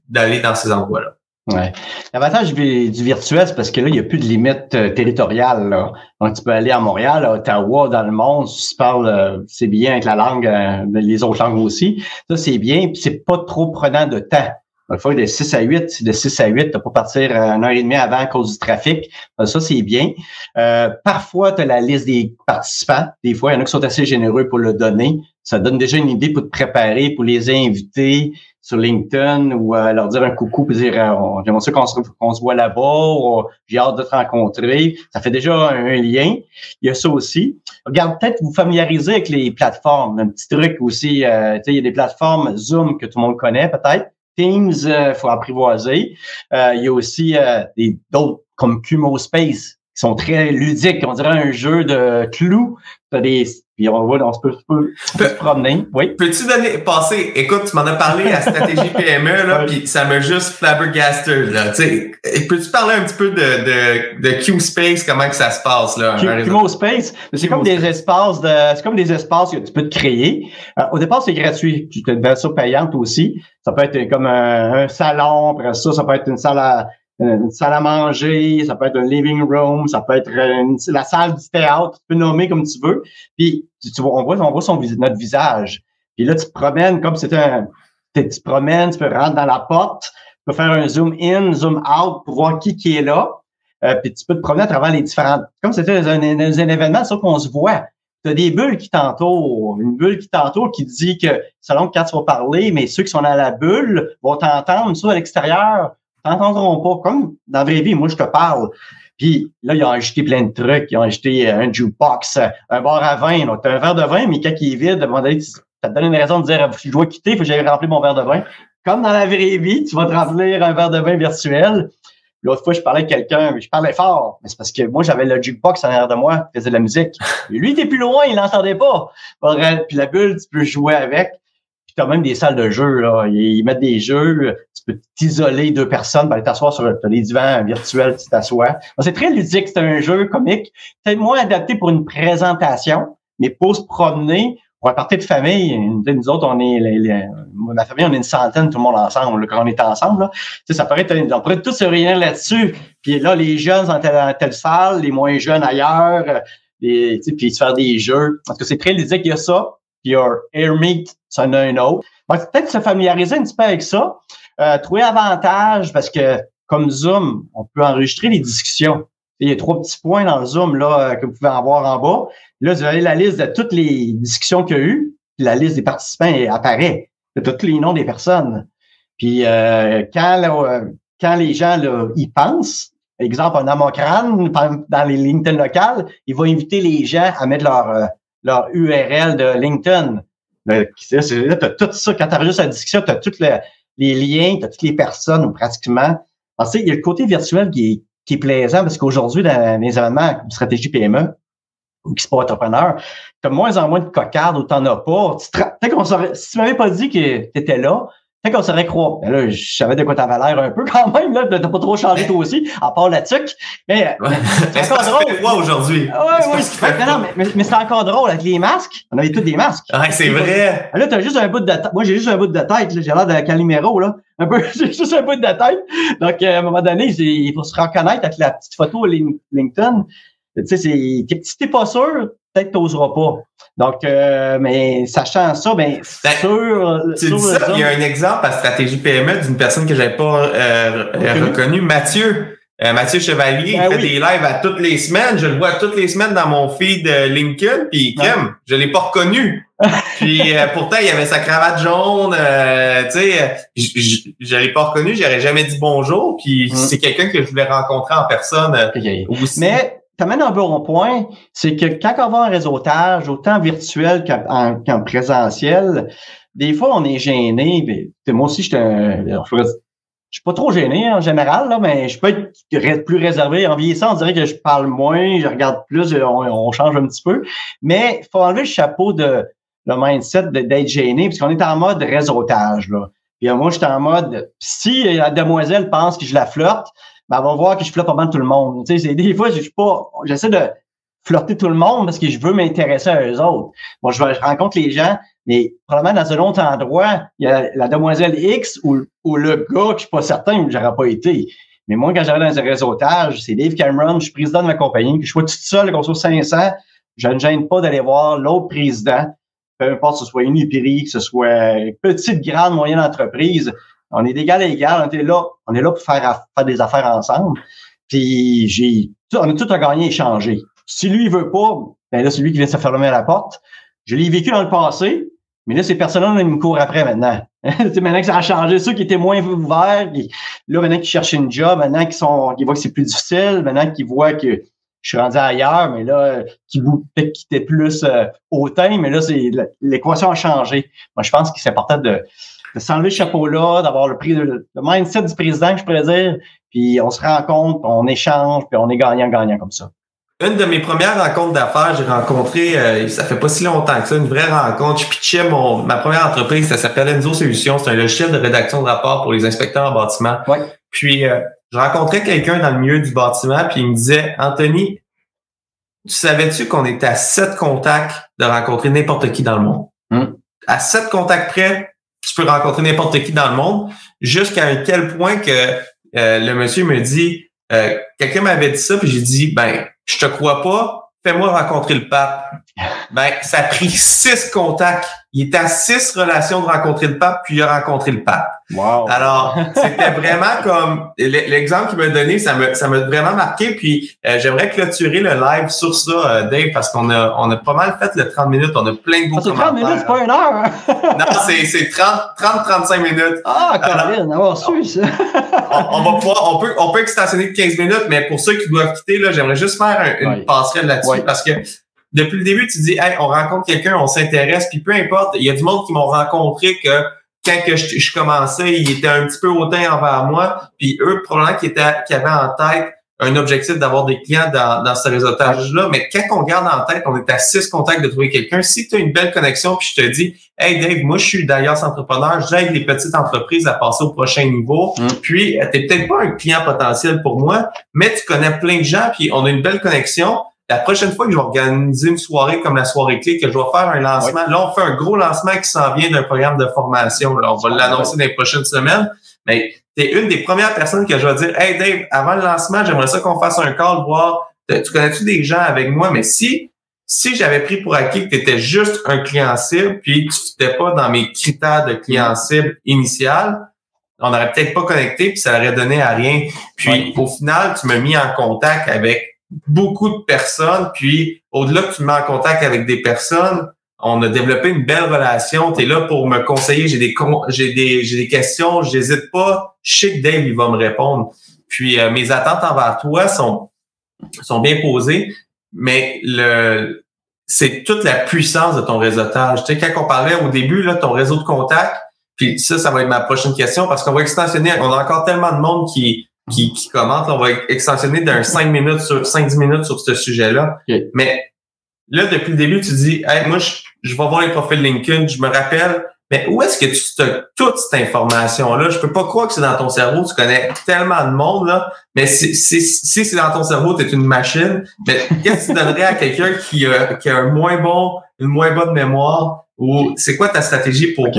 d'aller dans ces endroits-là? Ouais. L'avantage du virtuel, c'est parce que là, il n'y a plus de limite euh, territoriale. Là. Donc, tu peux aller à Montréal, à Ottawa, dans le monde, si tu parles, c'est bien avec la langue, les autres langues aussi. Ça, c'est bien, puis c'est pas trop prenant de temps. Il faut de 6 à 8, de 6 à 8, tu pas partir une heure et demie avant à cause du trafic. Euh, ça, c'est bien. Euh, parfois, tu as la liste des participants. Des fois, il y en a qui sont assez généreux pour le donner. Ça donne déjà une idée pour te préparer, pour les inviter sur LinkedIn ou euh, leur dire un coucou pour dire j'aimerais ça qu'on se, qu'on se voit là-bas j'ai hâte de te rencontrer. Ça fait déjà un, lien. Il y a ça aussi. Regarde, peut-être vous familiariser avec les plateformes. Un petit truc aussi, euh, il y a des plateformes Zoom que tout le monde connaît peut-être. Teams, il euh, faut apprivoiser. Euh, il y a aussi euh, d'autres comme Kumo Space qui sont très ludiques. On dirait un jeu de clous. T'as des puis on voit, on se peut, se promener. Oui. Peux-tu donner, passer, écoute, tu m'en as parlé à Stratégie PME, là, puis ça m'a juste flabbergasted, là. Tu sais, peux-tu parler un petit peu de, de, de Q-Space, comment que ça se passe, là? Q, Space, c'est comme des espaces de, c'est comme des espaces que tu peux te créer. Euh, au départ, c'est gratuit. Tu as une version payante aussi. Ça peut être comme un, un salon, après ça, ça peut être une salle à, une salle à manger, ça peut être un living room, ça peut être la salle du théâtre, tu peux nommer comme tu veux. Puis tu, vois, on voit, on voit son, notre visage. Puis là, tu te promènes comme c'était un. Tu te promènes, tu peux rentrer dans la porte, tu peux faire un zoom in, zoom out pour voir qui qui est là. Euh, puis tu peux te promener à travers les différentes. Comme c'était un, un, événement, ça qu'on se voit. tu as des bulles qui t'entourent. Une bulle qui t'entoure qui dit que selon quand tu vas parler, mais ceux qui sont dans la bulle vont t'entendre. Ceux à l'extérieur t'entendront pas. Comme dans la vraie vie, moi, je te parle. Puis là, ils ont ajouté plein de trucs. Ils ont ajouté un jukebox, un bar à vin. Donc, tu as un verre de vin, mais quand il est vide, à un moment donné, ça te donne une raison de dire je dois quitter, faut que j'aille remplir mon verre de vin. Comme dans la vraie vie, tu vas te remplir un verre de vin virtuel. L'autre fois, je parlais avec quelqu'un, je parlais fort. Mais c'est parce que moi, j'avais le jukebox en arrière de moi, faisait de la musique. Et lui, il était plus loin, il n'entendait pas. Puis la bulle, tu peux jouer avec. As même des salles de jeu, là. Ils mettent des jeux, tu peux t'isoler deux personnes, aller t'asseoir sur les divans virtuels, tu t'assois. C'est très ludique, c'est un jeu comique. Peut-être moins adapté pour une présentation, mais pour se promener, pour un parti de famille, nous autres, on est, ma famille, on est une centaine, tout le monde ensemble, quand on est ensemble, là. ça pourrait être, on pourrait tous se réunir là-dessus. Puis là, les jeunes dans telle, telle salle, les moins jeunes ailleurs, et, puis se faire des jeux. Parce que c'est très ludique, il y a ça. Il y a Airmeet, ça en a un autre. Peut-être se familiariser un petit peu avec ça. Euh, trouver avantage, parce que comme Zoom, on peut enregistrer les discussions. Il y a trois petits points dans le Zoom là, euh, que vous pouvez avoir en bas. Là, vous avez la liste de toutes les discussions qu'il y a eu, puis la liste des participants apparaît, de tous les noms des personnes. Puis euh, quand, euh, quand les gens là, y pensent, exemple, un amocrane dans les LinkedIn locales, il va inviter les gens à mettre leur, leur URL de LinkedIn. Là, tu as tout ça. Quand tu enregistres la discussion, tu as tous les liens, tu as toutes les personnes, pratiquement. Alors, il y a le côté virtuel qui est, qui est plaisant parce qu'aujourd'hui, dans les événements comme stratégie PME ou qui sont entrepreneur, tu as moins en moins de cocardes ou tu n'en as pas. Tu qu'on si tu m'avais pas dit que tu étais là, peut-être qu'on serait croire. Ben là, je savais de quoi t'avais l'air un peu <laughs> quand même, là. T'as pas trop changé toi aussi, à part la tuque. Mais, c'est encore drôle. aujourd'hui. Ouais, oui, mais, non, mais, mais c'est encore drôle avec les masques. On avait tous des masques. Ouais, c'est vrai. Là, t'as juste un bout de tête. Moi, j'ai juste un bout de tête, J'ai l'air de Calimero, là. Un peu, <laughs> j'ai juste un bout de tête. Donc, à un moment donné, il faut se reconnaître avec la petite photo LinkedIn. Tu sais, c'est, si t'es pas sûr, peut-être que t'oseras pas. Donc, euh, mais sachant ça, ben, ben sûr. Tu dis ça, il y a un exemple à stratégie PME d'une personne que j'avais pas euh, reconnue, Mathieu. Euh, Mathieu Chevalier, ben il fait des lives à toutes les semaines. Je le vois toutes les semaines dans mon feed LinkedIn. Puis, crème, je l'ai pas reconnu. <laughs> puis, pourtant, il avait sa cravate jaune. tu sais, je l'ai pas reconnu. J'aurais jamais dit bonjour. Puis, mm. c'est quelqu'un que je voulais rencontrer en personne aussi. Mais t'amènes un bon point, c'est que quand on va un réseautage, autant virtuel qu'en présentiel, des fois, on est gêné. moi aussi, je suis pas trop gêné en général, là, mais je peux être plus réservé. En vieillissant, on dirait que je parle moins, je regarde plus, on, change un petit peu. Mais il faut enlever le chapeau de le mindset d'être gêné, puisqu'on est en mode réseautage. Là. Puis moi, je suis en mode, si la demoiselle pense que je la flotte, ben, elle va voir que je flotte pas mal tout le monde. Tu sais, des fois, je suis pas, j'essaie de flirter tout le monde parce que je veux m'intéresser à eux autres. Bon, je, je rencontre les gens, mais probablement dans un autre endroit, il y a la demoiselle X ou, ou le gars que je suis pas certain où j'aurais pas été. Mais moi, quand j'arrive dans un réseautage, c'est Dave Cameron, je suis président de ma compagnie, que je sois tout seul, qu'on soit 500, je ne gêne pas d'aller voir l'autre président, peu importe que ce soit une épicerie, que ce soit petite, grande, moyenne entreprise. On est d'égal à égal. On est là, on est là pour faire, faire des affaires ensemble. Puis j'ai, on a tout à gagner et changer. Si lui, veut pas, ben là, c'est lui qui vient se fermer la porte. Je l'ai vécu dans le passé, mais là, ces personnes-là, me courent après maintenant. <laughs> maintenant que ça a changé, ceux qui étaient moins ouverts, là, maintenant qu'ils cherchent une job, maintenant qu'ils sont, qu'ils voient que c'est plus difficile, maintenant qu'ils voient que je suis rendu ailleurs, mais là, qui peut-être qui était plus euh, hautain, mais là, c'est l'équation a changé. Moi, je pense que c'est important de, de s'enlever le chapeau-là, d'avoir le, le, mindset du président, je pourrais dire, puis on se rencontre, on échange, puis on est gagnant-gagnant comme ça. Une de mes premières rencontres d'affaires, j'ai rencontré, euh, ça fait pas si longtemps que ça, une vraie rencontre. Je pitchais mon, ma première entreprise, ça s'appelle Enzo Solutions. C'est un logiciel de rédaction de rapport pour les inspecteurs en bâtiment. Ouais. Puis, euh, je rencontrais quelqu'un dans le milieu du bâtiment, puis il me disait, Anthony, tu savais-tu qu'on était à sept contacts de rencontrer n'importe qui dans le monde? Hmm. À sept contacts près, tu peux rencontrer n'importe qui dans le monde, jusqu'à un tel point que euh, le monsieur me dit, euh, quelqu'un m'avait dit ça, puis j'ai dit, ben, je te crois pas, fais-moi rencontrer le pape. Ben, ça a pris six contacts. il est à six relations de rencontrer le pape, puis il a rencontré le pape. Wow. Alors, c'était vraiment comme l'exemple qu'il m'a donné, ça m'a ça m'a vraiment marqué. Puis euh, j'aimerais clôturer le live sur ça, euh, Dave, parce qu'on a on a pas mal fait le 30 minutes. On a plein de beaux ah, 30 minutes, c'est pas une heure. Hein? non, c'est c'est 30 30 35 minutes. Ah, Caroline, avoir su ça. on, va pouvoir on peut on peut extensionner de 15 minutes, mais pour ceux qui doivent quitter là, j'aimerais juste faire une passerelle là-dessus parce que depuis le début, tu dis, hey, on rencontre quelqu'un, on s'intéresse, puis peu importe, il y a du monde qui m'ont rencontré que quand que je, commençais, il était un petit peu hautain envers moi, puis eux, probablement qui, étaient, qui avaient en tête un objectif d'avoir des clients dans, dans ce réseautage-là, mais quand on garde en tête, on est à six contacts de trouver quelqu'un. Si tu as une belle connexion, puis je te dis, hey Dave, moi je suis d'ailleurs entrepreneur, j'aide les petites entreprises à passer au prochain niveau. Mm. Puis tu peut-être pas un client potentiel pour moi, mais tu connais plein de gens, puis on a une belle connexion la prochaine fois que je vais organiser une soirée comme la soirée clé, que je vais faire un lancement, là, on fait un gros lancement qui s'en vient d'un programme de formation. Là, on va l'annoncer dans les prochaines semaines. Mais tu es une des premières personnes que je vais dire Hey Dave, avant le lancement, j'aimerais ça qu'on fasse un call, voir tu connais-tu des gens avec moi? Mais si si j'avais pris pour acquis que tu étais juste un client cible, puis tu n'étais pas dans mes critères de client cible initial, on n'aurait peut-être pas connecté, puis ça aurait donné à rien. Puis au final, tu m'as mis en contact avec beaucoup de personnes. Puis, au-delà que tu me mets en contact avec des personnes, on a développé une belle relation. Tu es là pour me conseiller. J'ai des, j'ai des, des questions. J'hésite pas. Je sais que Dave, il va me répondre. Puis, euh, mes attentes envers toi sont, sont bien posées. Mais le, c'est toute la puissance de ton réseautage. Tu sais, quand on parlait au début, là, ton réseau de contacts, puis ça, ça va être ma prochaine question parce qu'on va extensionner. On a encore tellement de monde qui, qui, qui commente. On va extensionner d'un 5 minutes sur 5-10 minutes sur ce sujet-là. Mais là, depuis le début, tu dis hey, moi, je, je vais voir les profils LinkedIn, je me rappelle, mais où est-ce que tu stockes toute cette information-là? Je peux pas croire que c'est dans ton cerveau, tu connais tellement de monde, là, mais si, si, si c'est dans ton cerveau, tu es une machine, mais <laughs> qu'est-ce que tu donnerais à quelqu'un qui a, qui a un moins bon, une moins bonne mémoire? Ou c'est quoi ta stratégie pour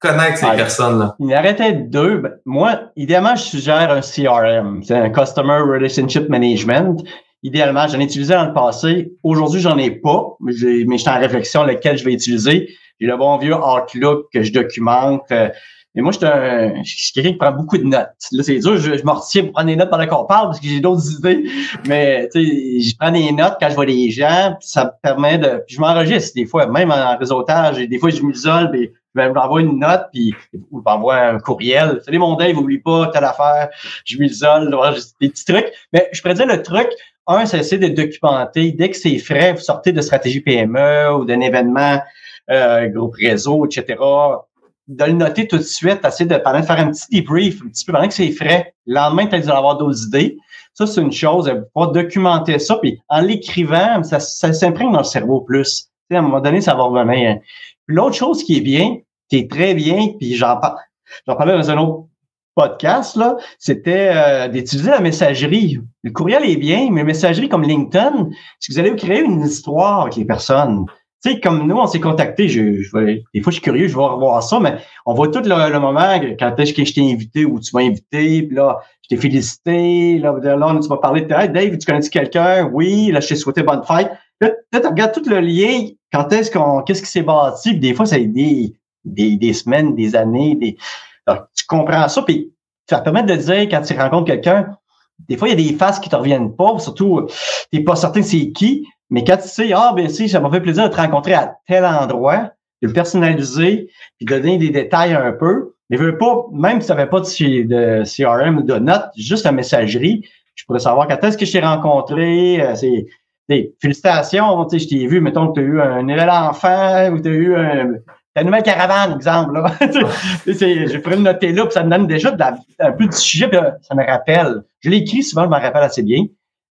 connaître ces personnes-là? Il aurait deux. Ben, moi, idéalement, je suggère un CRM, c'est un Customer Relationship Management. Idéalement, j'en ai utilisé dans le passé. Aujourd'hui, j'en ai pas, mais, je suis en réflexion lequel je vais utiliser. J'ai le bon vieux Outlook que je documente. Euh, mais moi, je suis quelqu'un qui prend beaucoup de notes. Là, c'est dur, je, je me retiens pour prendre des notes pendant qu'on parle parce que j'ai d'autres idées. Mais tu sais, je prends des notes quand je vois des gens, puis ça me permet de. Puis je m'enregistre des fois, même en réseautage. Et des fois, je m'isole, puis je vais envoyer une note, puis ou je m'envoie un courriel. Salut mon Dave, oublie pas telle affaire. Je m'isole, des petits trucs. Mais je pourrais le truc, un, c'est essayer de documenter. Dès que c'est frais, vous sortez de stratégie PME ou d'un événement, euh, groupe réseau, etc de le noter tout de suite, essayer de, pendant de faire un petit debrief, un petit peu pendant que c'est frais. Le lendemain, peut-être avoir d'autres idées. Ça, c'est une chose. Pas documenter ça. Puis en l'écrivant, ça, s'imprègne dans le cerveau plus. à un moment donné, ça va revenir. L'autre chose qui est bien, qui est très bien, puis j'en parle, j'en parlais dans un autre podcast, là, c'était euh, d'utiliser la messagerie. Le courriel est bien, mais messagerie comme LinkedIn, si vous allez créer une histoire avec les personnes, tu sais, comme nous, on s'est contactés, je, des fois, je suis curieux, je vais revoir ça, mais on voit tout le, moment quand est-ce que je t'ai invité ou tu m'as invité, puis là, je t'ai félicité, là, là, tu m'as parlé de hey, Dave, tu connais quelqu'un? Oui, là, je t'ai souhaité bonne fête. Là, tu regardes tout le lien, quand est-ce qu'on, qu'est-ce qui s'est bâti, puis des fois, ça a des, des, des semaines, des années, des. tu comprends ça, puis ça permet de dire quand tu rencontres quelqu'un, des fois, il y a des faces qui te reviennent pas, surtout, tu n'es pas certain c'est qui, mais quand tu sais, ah, ben si, ça m'a fait plaisir de te rencontrer à tel endroit, de le personnaliser, puis de donner des détails un peu. Mais veux pas, même si tu n'avais pas de, CRM ou de notes, juste la messagerie, je pourrais savoir quand est-ce que je t'ai rencontré. Euh, c'est félicitations, je t'ai vu, mettons que tu as eu un nouvel enfant ou tu as eu un, une nouvelle caravane, exemple. Là. je pourrais le noter là, puis ça me donne déjà de un peu de sujet, puis ça me rappelle. Je l'écris souvent, je m'en rappelle assez bien,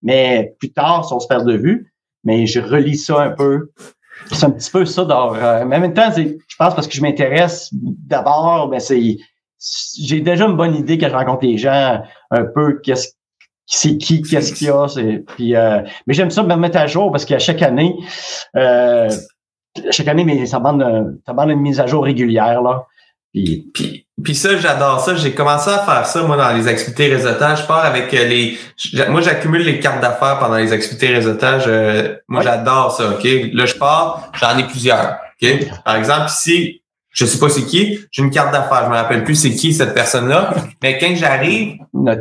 mais plus tard, si on se perd de vue, mais je relis ça un peu. C'est un petit peu ça. Dans, euh, mais en même temps, je pense parce que je m'intéresse d'abord, ben c'est j'ai déjà une bonne idée quand je rencontre les gens, un peu qu'est-ce c'est qui, qu'est-ce qu'il y a. Puis, euh, mais j'aime ça me mettre à jour parce qu'à chaque année, euh, chaque année, mais ça demande, ça demande une mise à jour régulière. Là. Puis, puis, puis ça, j'adore ça. J'ai commencé à faire ça, moi, dans les activités réseautage. Je pars avec euh, les... Moi, j'accumule les cartes d'affaires pendant les activités réseautage. Euh, moi, j'adore ça, OK? Là, je pars, j'en ai plusieurs, OK? Par exemple, ici, je sais pas c'est qui, j'ai une carte d'affaires. Je me rappelle plus c'est qui cette personne-là. Mais quand j'arrive, euh,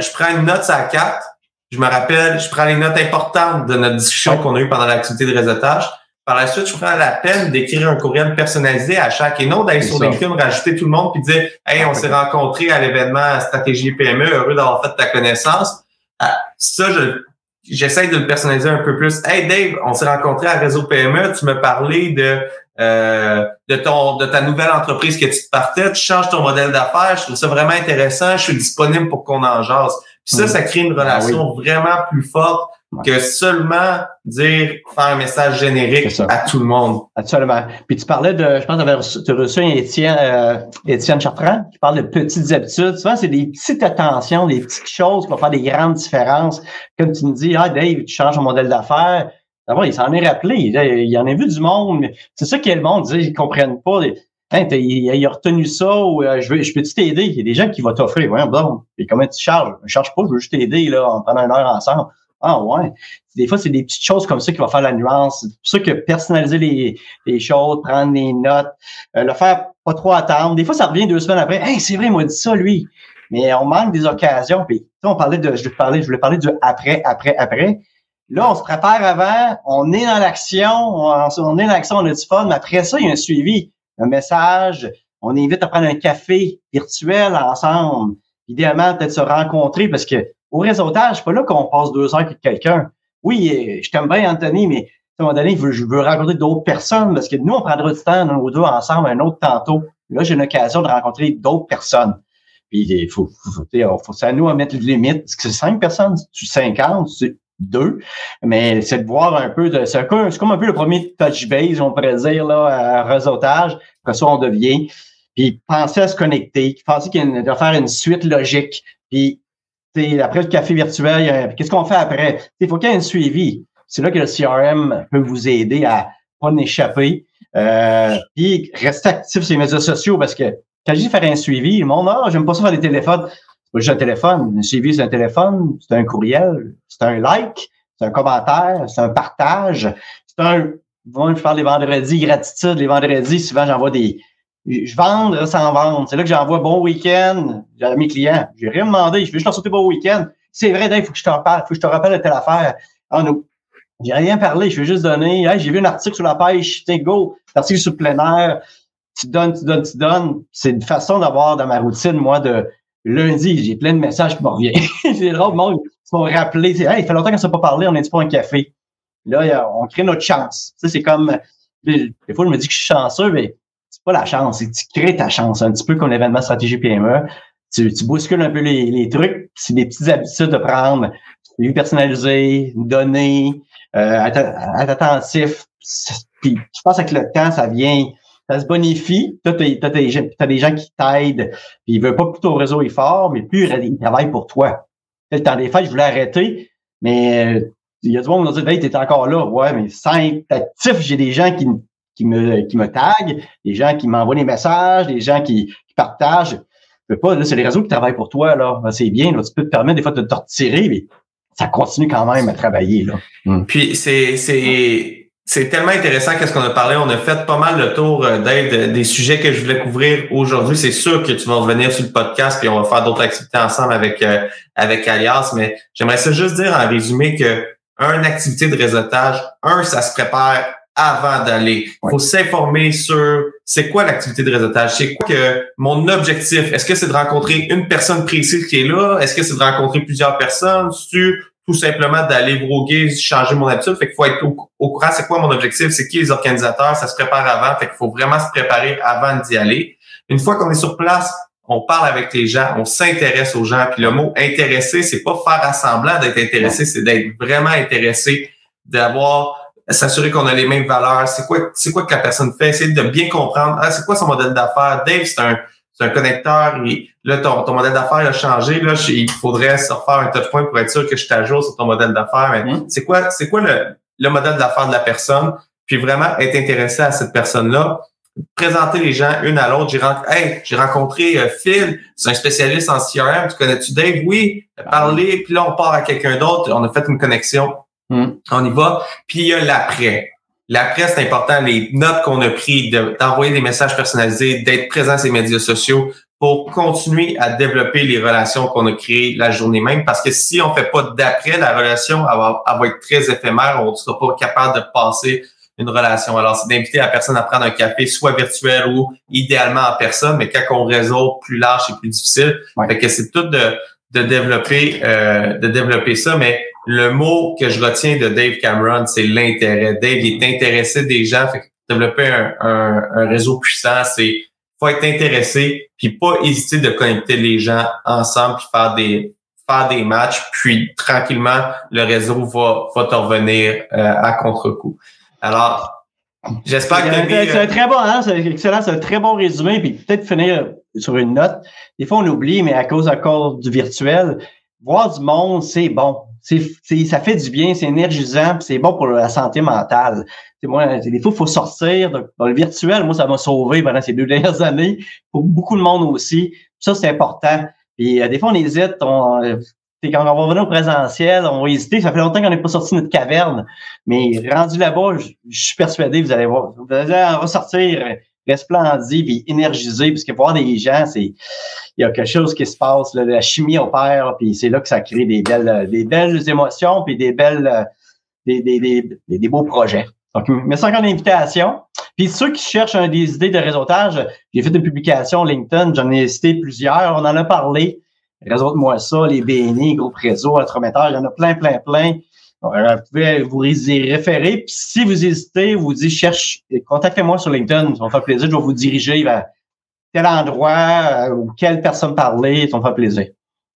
je prends une note sur la carte. Je me rappelle, je prends les notes importantes de notre discussion qu'on a eue pendant l'activité de réseautage. Par la suite, je prends la peine d'écrire un courriel personnalisé à chaque et non d'aller sur LinkedIn, rajouter tout le monde puis dire Hey, on s'est rencontré à l'événement Stratégie PME, heureux d'avoir fait ta connaissance. Ah, ça, je j'essaie de le personnaliser un peu plus. Hey Dave, on s'est rencontré à Réseau PME, tu me parlais de euh, de ton de ta nouvelle entreprise que tu te partais, tu changes ton modèle d'affaires, je trouve ça vraiment intéressant, je suis disponible pour qu'on en jase. Puis ça, mm. ça crée une ah relation vraiment plus forte que seulement dire faire un message générique à tout le monde. Absolument. Puis tu parlais de, je pense que tu as reçu un Étienne, euh, Étienne Chartrand qui parle de petites habitudes. Souvent, c'est des petites attentions, des petites choses qui vont faire des grandes différences. Comme tu me dis, ah Dave, tu changes ton modèle d'affaires. D'abord, il s'en est rappelé. Il, en a vu du monde. C'est ça que le monde dit, ils comprennent pas. Hein, il, a retenu ça ou euh, je, veux, je peux-tu t'aider? Il y a des gens qui vont t'offrir. Ouais, bon, et comment tu charges? Je charge pas, je veux juste t'aider, là, en prenant une heure ensemble. Ah ouais. Des fois, c'est des petites choses comme ça qui vont faire la nuance. C'est pour ça que personnaliser les, les choses, prendre les notes, euh, le faire pas trop attendre. Des fois, ça revient deux semaines après. Hey, c'est vrai, il m'a dit ça, lui. Mais on manque des occasions. Puis, on parlait de, je voulais parler, je voulais parler du après, après, après. Là, on se prépare avant, on est dans l'action, on, est dans l'action, on a du fun, mais après ça, il y a un suivi, un message, on invite à prendre un café virtuel ensemble. Idéalement, peut-être se rencontrer parce que au réseautage, c'est pas là qu'on passe deux heures avec quelqu'un. Oui, je t'aime bien, Anthony, mais à un moment donné, je veux rencontrer d'autres personnes parce que nous, on prendra du temps, nous deux, ensemble, un autre tantôt. Là, j'ai l'occasion de rencontrer d'autres personnes. Puis, il faut, faut, faut, c'est à nous à mettre les limites. Est-ce que c'est cinq personnes? Tu cinquante? C'est deux. Mais c'est de voir un peu de, c'est comme, comme un peu le premier touch base, on pourrait dire, là, à réseautage. Après ça, on devient. Puis, penser à se connecter. Penser qu'il y a faire une suite logique. Puis, après le café virtuel, qu'est-ce qu'on fait après? Il faut qu'il y ait un suivi. C'est là que le CRM peut vous aider à pas en échapper. Euh, puis rester actif sur les médias sociaux parce que quand je dis faire un suivi, le monde, ah, j'aime pas ça faire des téléphones. C'est pas juste un téléphone. Un suivi, c'est un téléphone, c'est un courriel, c'est un like, c'est un commentaire, c'est un partage, c'est un. Bon, je parle les vendredis, gratitude, les vendredis, souvent j'envoie des, je vends sans vendre. C'est là que j'envoie bon week-end à mes clients. J'ai rien demandé. Je veux juste leur sauter bon week-end. C'est vrai, il faut que je t'en parle. Faut que je te rappelle de telle affaire. Ah, non. J'ai rien parlé. Je veux juste donner. j'ai vu un article sur la pêche. T'es go. Article sur le plein air. Tu donnes, tu donnes, tu donnes. C'est une façon d'avoir dans ma routine, moi, de lundi. J'ai plein de messages qui me reviennent. <laughs> c'est drôle, moi, ils m'ont rappelé. Hey, il fait longtemps qu'on ne s'est pas parlé. On est pas un café? Là, on crée notre chance. Ça, c'est comme, des fois, je me dis que je suis chanceux, mais c'est pas la chance, c'est que tu crées ta chance, un petit peu comme l'événement stratégie PME. Tu, tu bouscules un peu les, les trucs, c'est des petites habitudes de prendre, lui personnaliser, donner, euh, être, attentif. Puis je pense que le temps, ça vient, ça se bonifie. Tu as, des gens qui t'aident, puis ils veulent pas que ton réseau est fort, mais plus ils travaillent pour toi. Le temps des fêtes, je voulais arrêter, mais il y a du monde qui me dit, hey, t'es encore là. Ouais, mais sans être actif, j'ai des gens qui, qui me, qui me des gens qui m'envoient des messages, des gens qui, partagent. pas, c'est les réseaux qui travaillent pour toi, là. C'est bien, là. Tu peux te permettre des fois de te retirer, mais ça continue quand même à travailler, là. Hmm. Puis c'est, c'est, c'est tellement intéressant qu'est-ce qu'on a parlé. On a fait pas mal le tour euh, d'aide des sujets que je voulais couvrir aujourd'hui. C'est sûr que tu vas revenir sur le podcast puis on va faire d'autres activités ensemble avec euh, avec Alias. Mais j'aimerais ça juste dire en résumé que un activité de réseautage, un, ça se prépare avant d'aller. Il faut s'informer sur c'est quoi l'activité de réseautage, c'est quoi que mon objectif. Est-ce que c'est de rencontrer une personne précise qui est là? Est-ce que c'est de rencontrer plusieurs personnes? C'est tout simplement d'aller broguer, changer mon habitude? Fait qu'il faut être au, courant, c'est quoi mon objectif, c'est qui les organisateurs, ça se prépare avant. Fait qu'il faut vraiment se préparer avant d'y aller. Une fois qu'on est sur place, on parle avec les gens, on s'intéresse aux gens. Puis le mot intéresser, c'est pas faire assemblant d'être intéressé, c'est d'être vraiment intéressé, d'avoir s'assurer qu'on a les mêmes valeurs, c'est quoi, c'est quoi que la personne fait, essayer de bien comprendre, ah, c'est quoi son modèle d'affaires? Dave, c'est un, c'est un connecteur, et là, ton, ton modèle d'affaires a changé, là, il faudrait se refaire un touchpoint pour être sûr que je t'ajoute sur ton modèle d'affaires. Mais c'est quoi, c'est quoi le, le modèle d'affaires de la personne? Puis vraiment être intéressé à cette personne-là. présenter les gens une à l'autre. J'ai hey, j'ai rencontré euh, Phil, c'est un spécialiste en CRM. Tu connais-tu Dave? Oui. Parler, puis là, on part à quelqu'un d'autre. On a fait une connexion. Hmm. On y va. Puis il y a l'après. L'après, c'est important. Les notes qu'on a prises, d'envoyer des messages personnalisés, d'être présent sur les médias sociaux pour continuer à développer les relations qu'on a créées la journée même. Parce que si on fait pas d'après, la relation elle va, elle va être très éphémère. On ne sera pas capable de passer une relation. Alors, c'est d'inviter la personne à prendre un café, soit virtuel ou idéalement en personne, mais quand on réseau plus large, c'est plus difficile. Fait que c'est tout de, de développer, euh, de développer ça. Mais le mot que je retiens de Dave Cameron, c'est l'intérêt. Dave est intéressé des gens. Fait que développer un, un, réseau puissant, c'est faut être intéressé, puis pas hésiter de connecter les gens ensemble, puis faire des faire des matchs, puis tranquillement le réseau va va te revenir euh, à contre-coup. Alors, j'espère que c'est un très bon, hein, c'est excellent, c'est un très bon résumé, puis peut-être finir sur une note. Des fois on oublie, mais à cause encore du virtuel, voir du monde, c'est bon c'est, ça fait du bien, c'est énergisant, c'est bon pour la santé mentale. C'est moi, des fois, il faut sortir dans le virtuel. Moi, ça m'a sauvé pendant ces deux dernières années. Pour beaucoup de monde aussi. Ça, c'est important. Puis euh, des fois, on hésite. On, euh, quand on va revenir au présentiel, on va hésiter. Ça fait longtemps qu'on n'est pas sorti de notre caverne. Mais rendu là-bas, je, suis persuadé, vous allez voir, vous allez ressortir resplendi puis énergisé, parce que voir des gens, c'est il y a quelque chose qui se passe, la chimie opère, puis c'est là que ça crée des belles, des belles émotions, puis des belles, des, des, des, des beaux projets. Donc, merci encore l'invitation. Puis ceux qui cherchent des idées de réseautage, j'ai fait une publication LinkedIn, j'en ai cité plusieurs, on en a parlé. Réseau-moi ça, les BNI, groupe réseau, intrometteurs, il y en a plein, plein, plein. Euh, vous pouvez vous y référer. Puis si vous hésitez, vous dites cherche, contactez-moi sur LinkedIn. Ça me faire plaisir. Je vais vous diriger vers tel endroit euh, ou quelle personne parler. Ça me faire plaisir.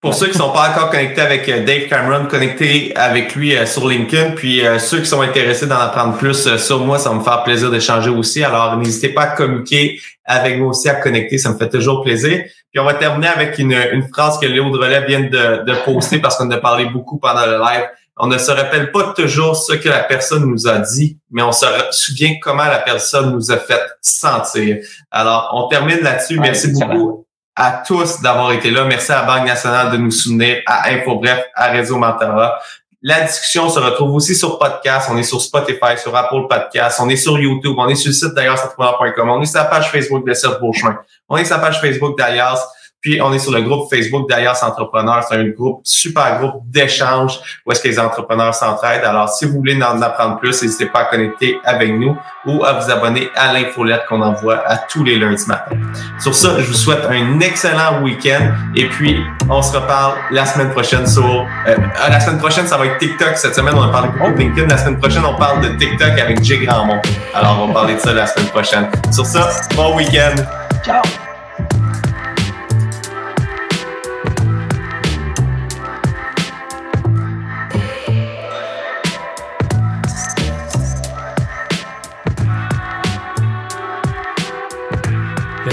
Pour ceux qui sont pas encore connectés avec euh, Dave Cameron, connectez avec lui sur LinkedIn. Puis ceux qui sont intéressés d'en apprendre plus sur moi, ça va me faire plaisir d'échanger aussi. Alors n'hésitez pas à communiquer avec moi aussi, à connecter. Ça me fait toujours plaisir. Puis on va terminer avec une, une phrase que Léo de Relais vient de, de poster parce qu'on a parlé beaucoup pendant le live on ne se rappelle pas toujours ce que la personne nous a dit, mais on se souvient comment la personne nous a fait sentir. Alors, on termine là-dessus. Merci beaucoup à tous d'avoir été là. Merci à la Banque nationale de nous souvenir, à InfoBref, à Réseau Mentorat. La discussion se retrouve aussi sur podcast. On est sur Spotify, sur Apple Podcast. On est sur YouTube. On est sur le site d'ailleurs, On est sur la page Facebook de Serge Beauchemin. On est sur la page Facebook d'ailleurs. Puis, on est sur le groupe Facebook d'Alias Entrepreneurs. C'est un groupe, super groupe d'échange où est-ce que les entrepreneurs s'entraident. Alors, si vous voulez en apprendre plus, n'hésitez pas à connecter avec nous ou à vous abonner à l'infolette qu'on envoie à tous les lundis matin. Sur ça, je vous souhaite un excellent week-end et puis on se reparle la semaine prochaine sur... Euh, la semaine prochaine, ça va être TikTok. Cette semaine, on a parlé de LinkedIn. La semaine prochaine, on parle de TikTok avec Jay Grandmont. Alors, on va parler de ça la semaine prochaine. Sur ça, bon week-end. Ciao.